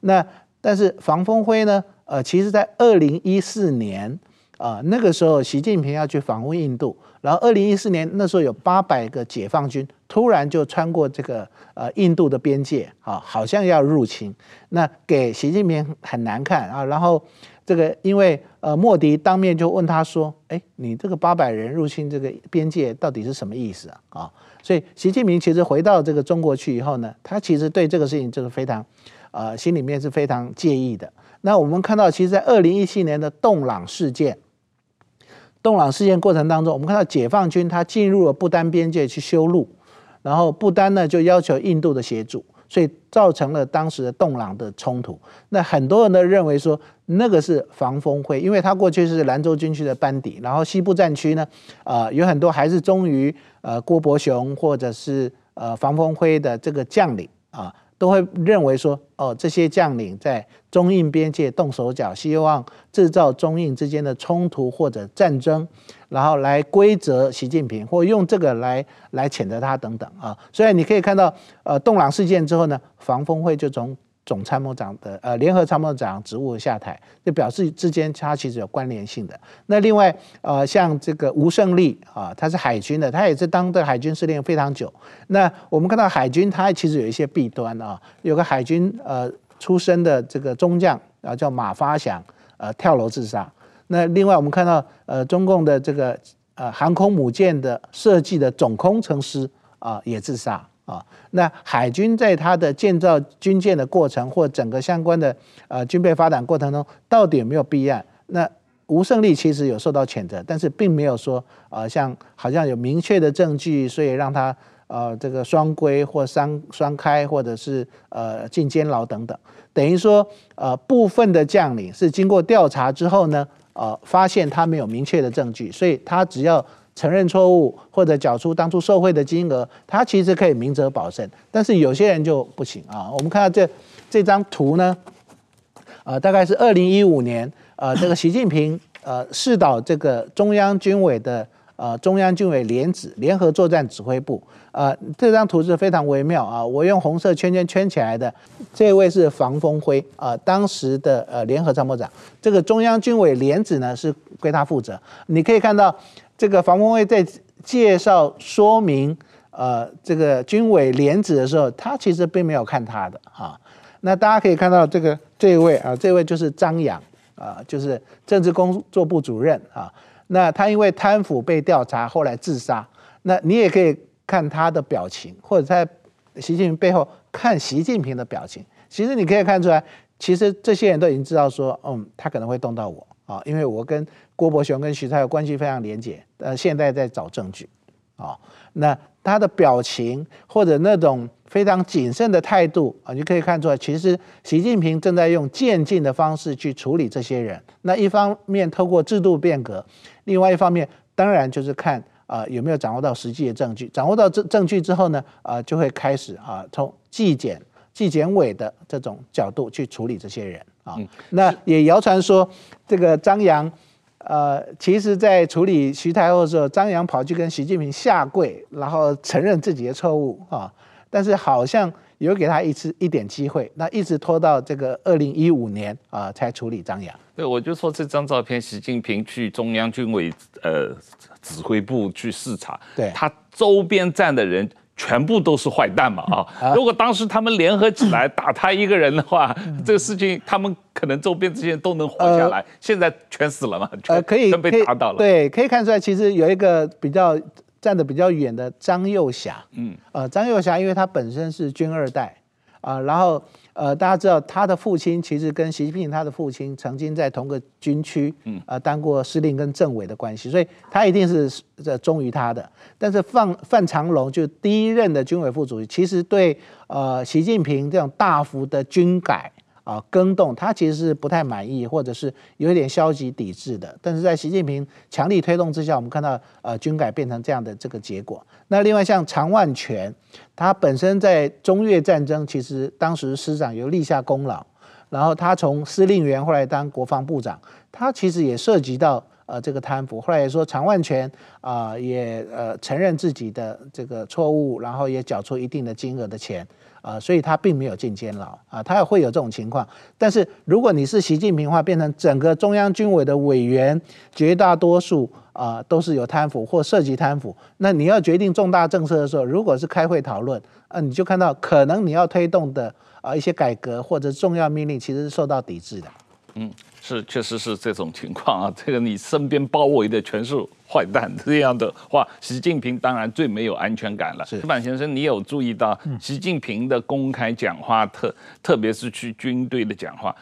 那但是房峰辉呢，呃，其实在二零一四年。啊，那个时候习近平要去访问印度，然后二零一四年那时候有八百个解放军突然就穿过这个呃印度的边界，啊，好像要入侵，那给习近平很难看啊。然后这个因为呃莫迪当面就问他说，哎，你这个八百人入侵这个边界到底是什么意思啊？啊，所以习近平其实回到这个中国去以后呢，他其实对这个事情就是非常，呃，心里面是非常介意的。那我们看到，其实，在二零一七年的洞朗事件。洞朗事件过程当中，我们看到解放军他进入了不丹边界去修路，然后不丹呢就要求印度的协助，所以造成了当时的洞朗的冲突。那很多人都认为说那个是防风辉，因为他过去是兰州军区的班底，然后西部战区呢，呃，有很多还是忠于呃郭伯雄或者是呃防风辉的这个将领啊。都会认为说，哦，这些将领在中印边界动手脚，希望制造中印之间的冲突或者战争，然后来规则习近平，或用这个来来谴责他等等啊。所以你可以看到，呃，洞朗事件之后呢，防峰会就从。总参谋长的呃联合参谋长职务下台，就表示之间他其实有关联性的。那另外呃像这个吴胜利啊，他是海军的，他也是当的海军司令非常久。那我们看到海军他其实有一些弊端啊，有个海军呃出身的这个中将啊叫马发祥呃跳楼自杀。那另外我们看到呃中共的这个呃航空母舰的设计的总工程师啊也自杀。啊，那海军在它的建造军舰的过程或整个相关的呃军备发展过程中，到底有没有弊案？那吴胜利其实有受到谴责，但是并没有说呃像好像有明确的证据，所以让他呃这个双规或双双开，或者是呃进监牢等等。等于说呃部分的将领是经过调查之后呢，呃发现他没有明确的证据，所以他只要。承认错误或者缴出当初受贿的金额，他其实可以明哲保身。但是有些人就不行啊。我们看到这这张图呢，呃，大概是二零一五年，呃，这个习近平呃视导这个中央军委的呃中央军委联指联合作战指挥部。呃，这张图是非常微妙啊。我用红色圈圈圈起来的，这位是房峰辉啊，当时的呃联合参谋长。这个中央军委联指呢是归他负责。你可以看到。这个房峰辉在介绍说明，呃，这个军委联职的时候，他其实并没有看他的啊。那大家可以看到这个这一位啊，这位就是张扬啊，就是政治工作部主任啊。那他因为贪腐被调查，后来自杀。那你也可以看他的表情，或者在习近平背后看习近平的表情。其实你可以看出来，其实这些人都已经知道说，嗯，他可能会动到我。啊，因为我跟郭伯雄跟徐才厚关系非常廉洁，呃，现在在找证据，啊，那他的表情或者那种非常谨慎的态度啊，你可以看出来，其实习近平正在用渐进的方式去处理这些人。那一方面透过制度变革，另外一方面当然就是看啊有没有掌握到实际的证据，掌握到证证据之后呢，啊就会开始啊从纪检纪检委的这种角度去处理这些人。啊，那也谣传说，这个张扬，呃，其实在处理徐太后的时候，张扬跑去跟习近平下跪，然后承认自己的错误啊，但是好像有给他一次一点机会，那一直拖到这个二零一五年啊才处理张扬。对，我就说这张照片，习近平去中央军委呃指挥部去视察，对，他周边站的人。全部都是坏蛋嘛啊！如果当时他们联合起来打他一个人的话，这个事情他们可能周边这些人都能活下来。现在全死了嘛？呃，可以，全被打倒了。对，可以看出来，其实有一个比较站得比较远的张幼霞。嗯，呃，张幼霞因为他本身是军二代啊，然后。呃，大家知道他的父亲其实跟习近平他的父亲曾经在同个军区，嗯，呃，当过司令跟政委的关系，所以他一定是这忠于他的。但是范范长龙就第一任的军委副主席，其实对呃习近平这种大幅的军改啊、更动，他其实是不太满意，或者是有一点消极抵制的。但是在习近平强力推动之下，我们看到呃军改变成这样的这个结果。那另外像常万全，他本身在中越战争其实当时师长有立下功劳，然后他从司令员后来当国防部长，他其实也涉及到。呃，这个贪腐，后来也说常万全啊、也呃承认自己的这个错误，然后也缴出一定的金额的钱啊、所以他并没有进监牢啊，他也会有这种情况。但是如果你是习近平的话，变成整个中央军委的委员，绝大多数啊、都是有贪腐或涉及贪腐，那你要决定重大政策的时候，如果是开会讨论，啊、你就看到可能你要推动的啊、一些改革或者重要命令，其实是受到抵制的。嗯。是，确实是这种情况啊。这个你身边包围的全是坏蛋，这样的话，习近平当然最没有安全感了。石板先生，你有注意到习近平的公开讲话，特特别是去军队的讲话，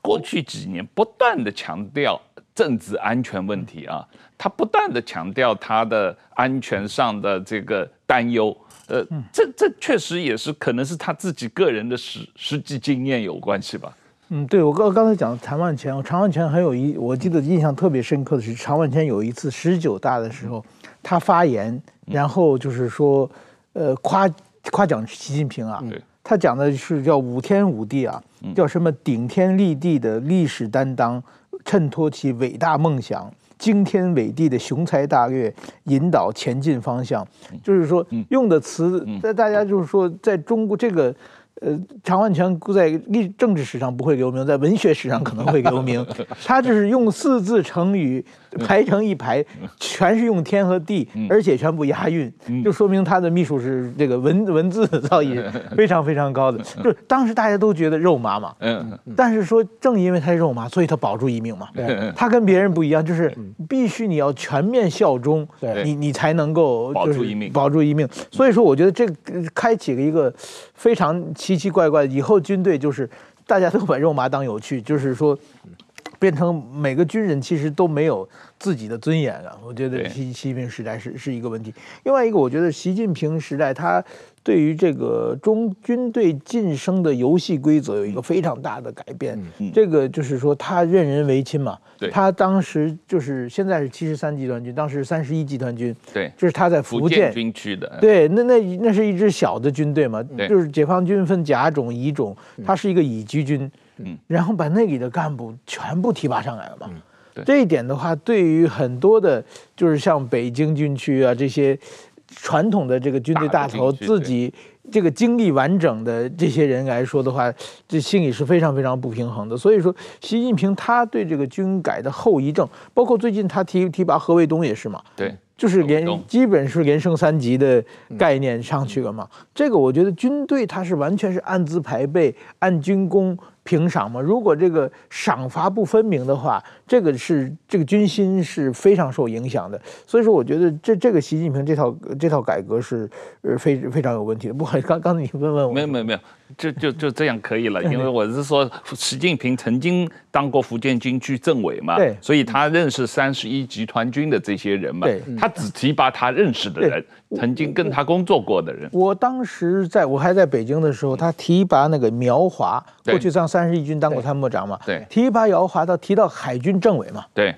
过去几年不断的强调政治安全问题啊，他不断的强调他的安全上的这个担忧。呃，这这确实也是可能是他自己个人的实实际经验有关系吧。嗯，对，我刚刚才讲的常万全，常万全很有一，我记得印象特别深刻的是常万全有一次十九大的时候，他发言，然后就是说，呃，夸夸奖习近平啊，他讲的是叫五天五地啊，叫什么顶天立地的历史担当，衬托其伟大梦想，惊天伟地的雄才大略，引导前进方向，就是说用的词，在大家就是说在中国这个。呃，常万全在历政治史上不会留名，在文学史上可能会留名。他就是用四字成语排成一排，全是用天和地，而且全部押韵，就说明他的秘书是这个文文字造诣 非常非常高的。就当时大家都觉得肉麻嘛，嗯，但是说正因为他是肉麻，所以他保住一命嘛。他跟别人不一样，就是必须你要全面效忠，你你才能够保住一命，保住一命。所以说，我觉得这开启了一个非常。奇奇怪怪，以后军队就是大家都把肉麻当有趣，就是说，变成每个军人其实都没有自己的尊严了。我觉得习习近平时代是是一个问题。另外一个，我觉得习近平时代他。对于这个中军队晋升的游戏规则有一个非常大的改变，这个就是说他任人唯亲嘛。他当时就是现在是七十三集团军，当时三十一集团军。对，就是他在福建军区的。对，那那那是一支小的军队嘛，就是解放军分甲种、乙种，他是一个乙级军。嗯，然后把那里的干部全部提拔上来了嘛。这一点的话，对于很多的，就是像北京军区啊这些。传统的这个军队大头自己这个经历完整的这些人来说的话，这心里是非常非常不平衡的。所以说，习近平他对这个军改的后遗症，包括最近他提提拔何卫东也是嘛，对，就是连基本是连升三级的概念上去了嘛。这个我觉得军队他是完全是按资排辈，按军功。评赏嘛，如果这个赏罚不分明的话，这个是这个军心是非常受影响的。所以说，我觉得这这个习近平这套这套改革是呃非非常有问题的。不好意思，刚刚才你问问我，没有没有没有，就就就这样可以了，因为我是说，习近平曾经当过福建军区政委嘛，对，所以他认识三十一集团军的这些人嘛，对，他只提拔他认识的人，曾经跟他工作过的人。我当时在我还在北京的时候，他提拔那个苗华，过去上。三十一军当过参谋长嘛？对，提拔姚华到提到海军政委嘛？对，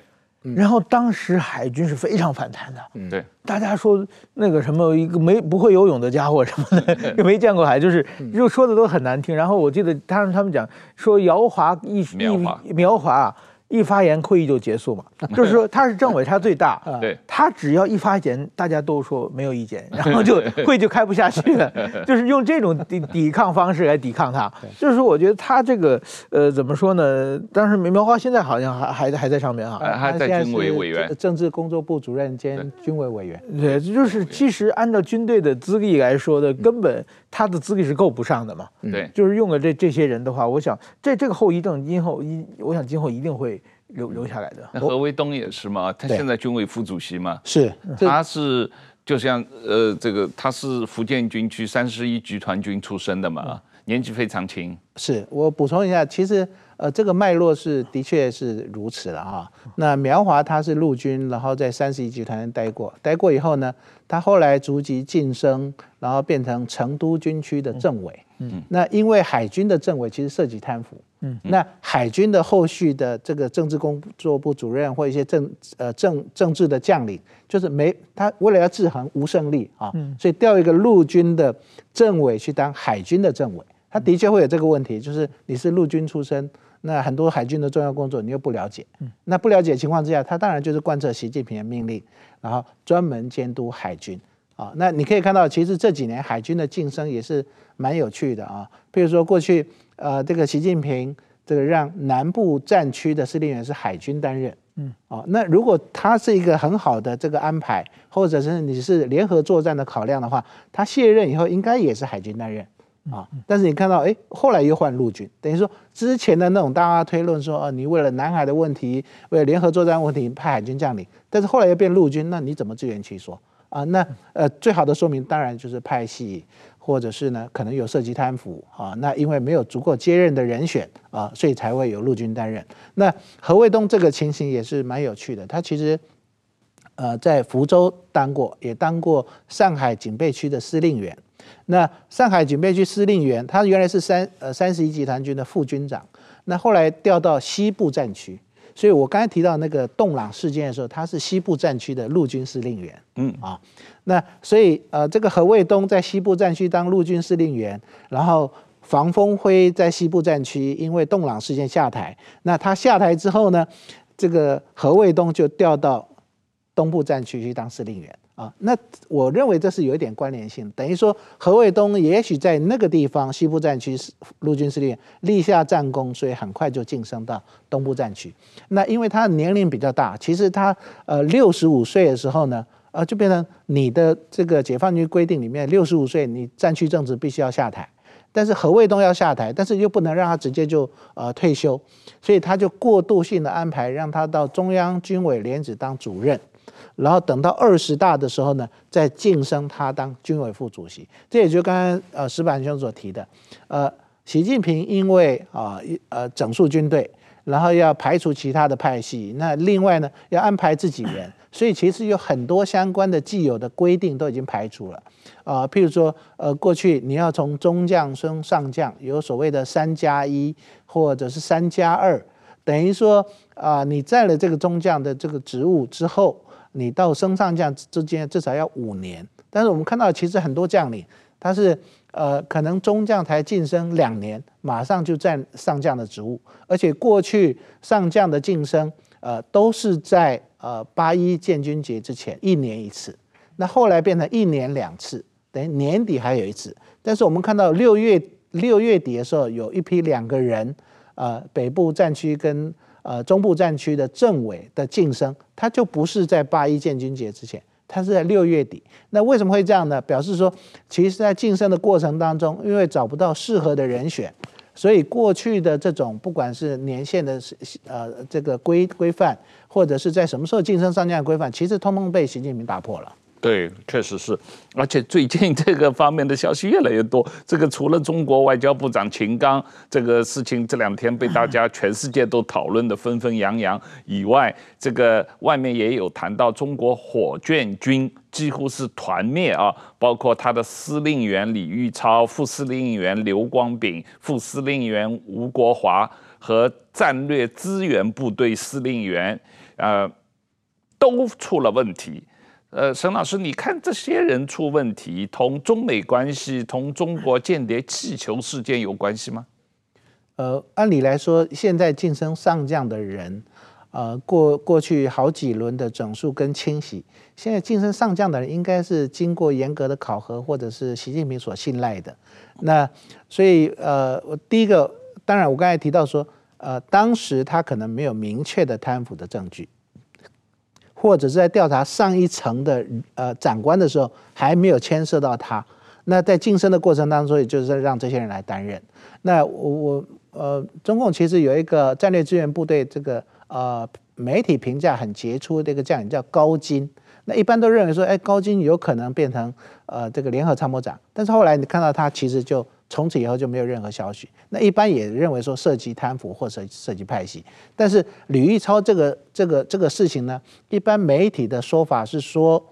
然后当时海军是非常反弹的，嗯，对，大家说那个什么一个没不会游泳的家伙什么的，又 没见过海，就是又说的都很难听。然后我记得当时他们讲说姚华一一苗华。一发言，会议就结束嘛？就是说他是政委，他最大，对，他只要一发言，大家都说没有意见，然后就 会就开不下去了。就是用这种抵抵抗方式来抵抗他。就是说，我觉得他这个呃，怎么说呢？当时苗花现在好像还还还在上面啊，还在军委委员、政治工作部主任兼军委委员。对，就是其实按照军队的资历来说的，根本他的资历是够不上的嘛。对，就是用了这这些人的话，我想这这个后遗症今后一，我想今后一定会。留留下来的，那何卫东也是嘛？他现在军委副主席嘛？是，他是就像呃，这个他是福建军区三十一集团军出身的嘛，年纪非常轻。是我补充一下，其实呃这个脉络是的确是如此了哈。那苗华他是陆军，然后在三十一集团待过，待过以后呢，他后来逐级晋升，然后变成成都军区的政委。嗯，那因为海军的政委其实涉及贪腐。嗯，那海军的后续的这个政治工作部主任或一些政呃政政治的将领，就是没他为了要制衡吴胜利啊，所以调一个陆军的政委去当海军的政委。他的确会有这个问题，就是你是陆军出身，那很多海军的重要工作你又不了解，那不了解的情况之下，他当然就是贯彻习近平的命令，然后专门监督海军啊。那你可以看到，其实这几年海军的晋升也是蛮有趣的啊。譬如说过去呃，这个习近平这个让南部战区的司令员是海军担任，嗯，哦，那如果他是一个很好的这个安排，或者是你是联合作战的考量的话，他卸任以后应该也是海军担任。啊，但是你看到，哎，后来又换陆军，等于说之前的那种大家推论说，呃，你为了南海的问题，为了联合作战问题派海军将领，但是后来又变陆军，那你怎么自圆其说啊？那呃，最好的说明当然就是派系，或者是呢，可能有涉及贪腐啊。那因为没有足够接任的人选啊，所以才会有陆军担任。那何卫东这个情形也是蛮有趣的，他其实呃在福州当过，也当过上海警备区的司令员。那上海警备区司令员，他原来是三呃三十一集团军的副军长，那后来调到西部战区，所以我刚才提到那个洞朗事件的时候，他是西部战区的陆军司令员，嗯。啊，那所以呃这个何卫东在西部战区当陆军司令员，然后房峰辉在西部战区因为洞朗事件下台，那他下台之后呢，这个何卫东就调到东部战区去当司令员。啊，那我认为这是有一点关联性，等于说何卫东也许在那个地方西部战区陆军司令立下战功，所以很快就晋升到东部战区。那因为他年龄比较大，其实他呃六十五岁的时候呢，呃就变成你的这个解放军规定里面六十五岁你战区政治必须要下台，但是何卫东要下台，但是又不能让他直接就呃退休，所以他就过渡性的安排让他到中央军委联指当主任。然后等到二十大的时候呢，再晋升他当军委副主席。这也就刚刚呃石板兄所提的，呃，习近平因为啊呃整肃军队，然后要排除其他的派系，那另外呢要安排自己人，所以其实有很多相关的既有的规定都已经排除了。啊、呃，譬如说呃过去你要从中将升上将，有所谓的三加一或者是三加二，等于说啊、呃、你在了这个中将的这个职务之后。你到升上将之间至少要五年，但是我们看到其实很多将领他是呃可能中将才晋升两年，马上就占上将的职务，而且过去上将的晋升呃都是在呃八一建军节之前一年一次，那后来变成一年两次，等于年底还有一次。但是我们看到六月六月底的时候，有一批两个人，呃北部战区跟。呃，中部战区的政委的晋升，他就不是在八一建军节之前，他是在六月底。那为什么会这样呢？表示说，其实，在晋升的过程当中，因为找不到适合的人选，所以过去的这种不管是年限的呃这个规规范，或者是在什么时候晋升上将的规范，其实通通被习近平打破了。对，确实是，而且最近这个方面的消息越来越多。这个除了中国外交部长秦刚这个事情这两天被大家 全世界都讨论的纷纷扬扬以外，这个外面也有谈到中国火箭军几乎是团灭啊，包括他的司令员李玉超、副司令员刘光炳、副司令员吴国华和战略支援部队司令员，呃，都出了问题。呃，沈老师，你看这些人出问题，同中美关系、同中国间谍气球事件有关系吗？呃，按理来说，现在晋升上将的人，呃，过过去好几轮的整肃跟清洗，现在晋升上将的人应该是经过严格的考核，或者是习近平所信赖的。那所以，呃，我第一个，当然我刚才提到说，呃，当时他可能没有明确的贪腐的证据。或者是在调查上一层的呃长官的时候，还没有牵涉到他。那在晋升的过程当中，也就是让这些人来担任。那我我呃，中共其实有一个战略支援部队，这个呃媒体评价很杰出的一个将领叫高金。那一般都认为说，哎，高金有可能变成呃这个联合参谋长。但是后来你看到他其实就从此以后就没有任何消息。那一般也认为说涉及贪腐或者涉及派系。但是吕玉超这个这个这个事情呢，一般媒体的说法是说，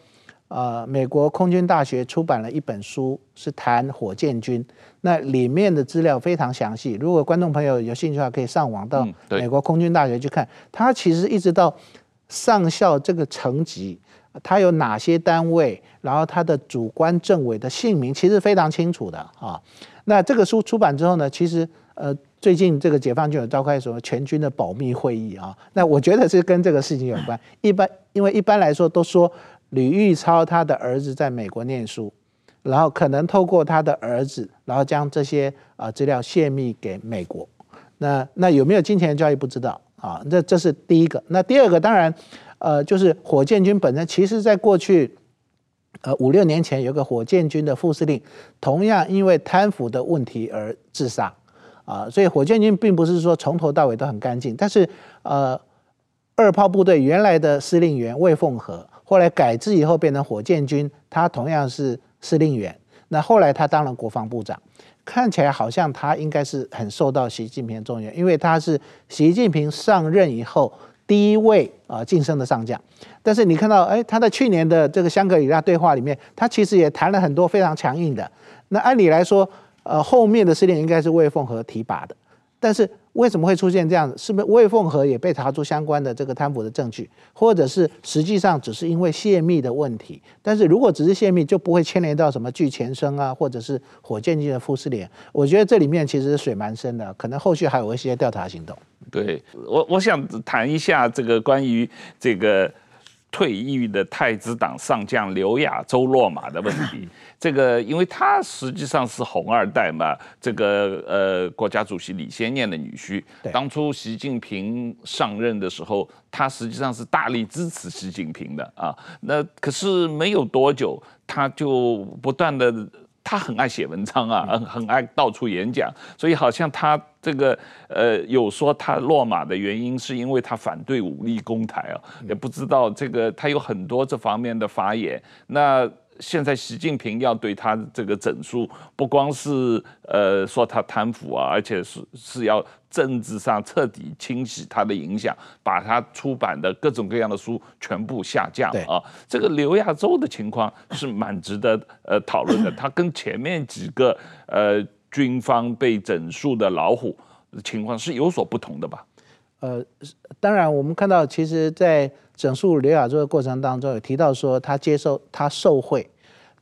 呃，美国空军大学出版了一本书，是谈火箭军，那里面的资料非常详细。如果观众朋友有兴趣的话，可以上网到美国空军大学去看。他其实一直到上校这个层级，他有哪些单位，然后他的主观政委的姓名，其实非常清楚的啊。那这个书出版之后呢，其实呃，最近这个解放军有召开什么全军的保密会议啊？那我觉得是跟这个事情有关。一般因为一般来说都说。吕玉超他的儿子在美国念书，然后可能透过他的儿子，然后将这些啊资料泄密给美国。那那有没有金钱交易不知道啊？这这是第一个。那第二个当然，呃，就是火箭军本身，其实在过去呃五六年前，有个火箭军的副司令，同样因为贪腐的问题而自杀啊。所以火箭军并不是说从头到尾都很干净，但是呃，二炮部队原来的司令员魏凤和。后来改制以后变成火箭军，他同样是司令员。那后来他当了国防部长，看起来好像他应该是很受到习近平重用，因为他是习近平上任以后第一位啊晋升的上将。但是你看到，哎，他在去年的这个香格里拉对话里面，他其实也谈了很多非常强硬的。那按理来说，呃，后面的司令应该是魏凤和提拔的，但是。为什么会出现这样子？是不是魏凤和也被查出相关的这个贪腐的证据，或者是实际上只是因为泄密的问题？但是如果只是泄密，就不会牵连到什么具前生啊，或者是火箭军的副司令。我觉得这里面其实水蛮深的，可能后续还有一些调查行动。对我，我想谈一下这个关于这个。退役的太子党上将刘亚洲落马的问题，这个因为他实际上是红二代嘛，这个呃国家主席李先念的女婿，当初习近平上任的时候，他实际上是大力支持习近平的啊，那可是没有多久，他就不断的。他很爱写文章啊，很很爱到处演讲，所以好像他这个呃有说他落马的原因是因为他反对武力攻台啊，也不知道这个他有很多这方面的发言。那现在习近平要对他这个整肃，不光是呃说他贪腐啊，而且是是要。政治上彻底清洗他的影响，把他出版的各种各样的书全部下架啊！这个刘亚洲的情况是蛮值得呃讨论的。他跟前面几个呃军方被整肃的老虎情况是有所不同的吧？呃，当然我们看到，其实，在整肃刘亚洲的过程当中，有提到说他接受他受贿。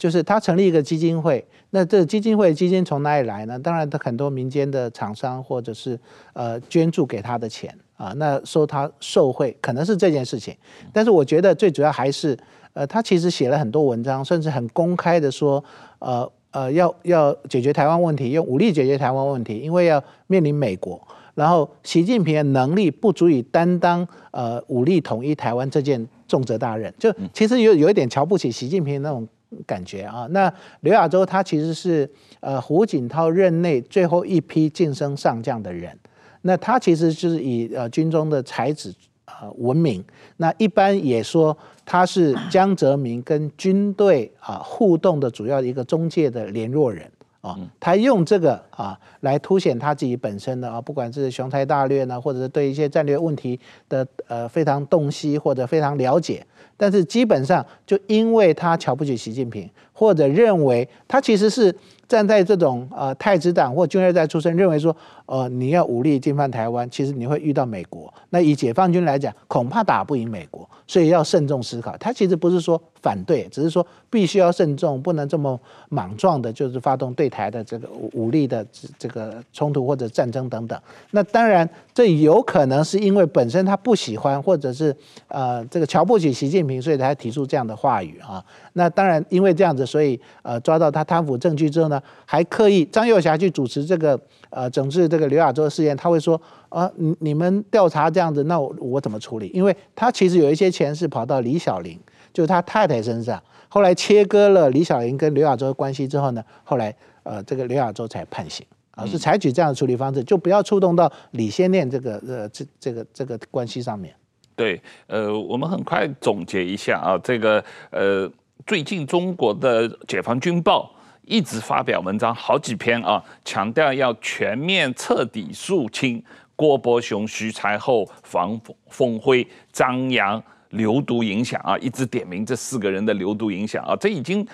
就是他成立一个基金会，那这基金会基金从哪里来呢？当然，他很多民间的厂商或者是呃捐助给他的钱啊，那收他受贿可能是这件事情。但是我觉得最主要还是，呃，他其实写了很多文章，甚至很公开的说，呃呃，要要解决台湾问题，用武力解决台湾问题，因为要面临美国，然后习近平的能力不足以担当呃武力统一台湾这件重责大任，就其实有有一点瞧不起习近平那种。感觉啊，那刘亚洲他其实是呃胡锦涛任内最后一批晋升上将的人，那他其实就是以呃军中的才子呃闻名，那一般也说他是江泽民跟军队啊互动的主要一个中介的联络人。啊，他用这个啊来凸显他自己本身的啊，不管是雄才大略呢，或者是对一些战略问题的呃非常洞悉或者非常了解。但是基本上，就因为他瞧不起习近平，或者认为他其实是站在这种呃太子党或军二代出身，认为说，呃你要武力进犯台湾，其实你会遇到美国。那以解放军来讲，恐怕打不赢美国，所以要慎重思考。他其实不是说反对，只是说必须要慎重，不能这么莽撞的，就是发动对台的这个武力的这个冲突或者战争等等。那当然，这有可能是因为本身他不喜欢，或者是呃这个瞧不起习近平，所以才提出这样的话语啊。那当然，因为这样子，所以呃抓到他贪腐证据之后呢，还刻意张又侠去主持这个呃整治这刘亚洲的事件，他会说。啊，你你们调查这样子，那我我怎么处理？因为他其实有一些钱是跑到李小玲，就是他太太身上。后来切割了李小玲跟刘亚洲的关系之后呢，后来呃这个刘亚洲才判刑啊，是采取这样的处理方式，就不要触动到李先念这个呃这这个这个关系上面。对，呃，我们很快总结一下啊，这个呃最近中国的解放军报。一直发表文章好几篇啊，强调要全面彻底肃清郭伯雄、徐才厚、房峰辉、张扬流毒影响啊，一直点名这四个人的流毒影响啊，这已经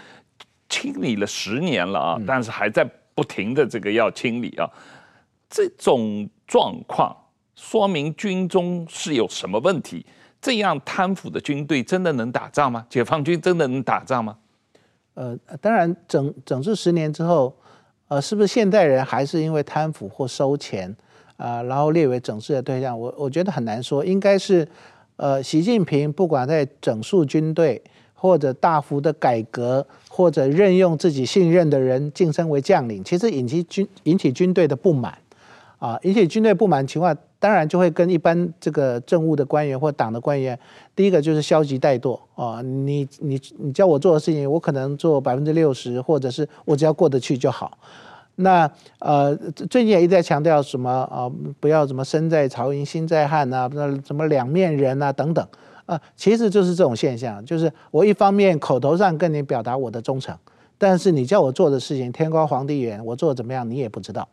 清理了十年了啊，但是还在不停的这个要清理啊，这种状况说明军中是有什么问题？这样贪腐的军队真的能打仗吗？解放军真的能打仗吗？呃，当然整整治十年之后，呃，是不是现代人还是因为贪腐或收钱啊、然后列为整治的对象？我我觉得很难说，应该是，呃，习近平不管在整肃军队，或者大幅的改革，或者任用自己信任的人晋升为将领，其实引起军引起军队的不满，啊，引起军队不满情况。当然就会跟一般这个政务的官员或党的官员，第一个就是消极怠惰啊，你你你叫我做的事情，我可能做百分之六十，或者是我只要过得去就好。那呃，最近也一直在强调什么啊，不要什么身在曹营心在汉呐啊，那什么两面人啊等等啊，其实就是这种现象，就是我一方面口头上跟你表达我的忠诚，但是你叫我做的事情天高皇帝远，我做的怎么样你也不知道。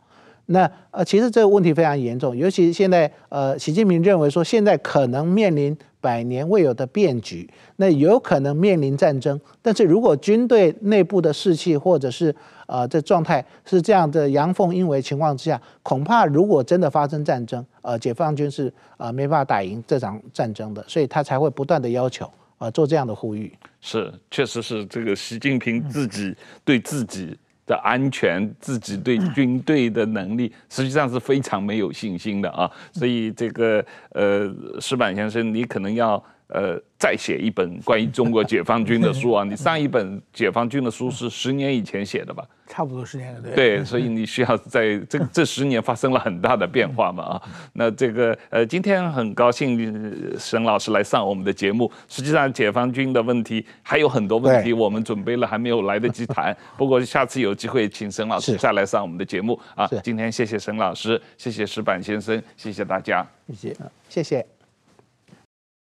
那呃，其实这个问题非常严重，尤其现在呃，习近平认为说现在可能面临百年未有的变局，那有可能面临战争。但是如果军队内部的士气或者是呃这状态是这样的阳奉阴违情况之下，恐怕如果真的发生战争，呃，解放军是呃没办法打赢这场战争的，所以他才会不断的要求呃做这样的呼吁。是，确实是这个习近平自己对自己。的安全，自己对军队的能力，实际上是非常没有信心的啊。所以这个呃，石板先生，你可能要呃再写一本关于中国解放军的书啊。你上一本解放军的书是十年以前写的吧？差不多十年了，对。对，所以你需要在这这十年发生了很大的变化嘛啊。那这个呃，今天很高兴沈老师来上我们的节目。实际上，解放军的问题还有很多问题，我们准备了还没有来得及谈。不过下次有机会请沈老师再来上我们的节目啊。今天谢谢沈老师，谢谢石板先生，谢谢大家，谢谢，谢谢。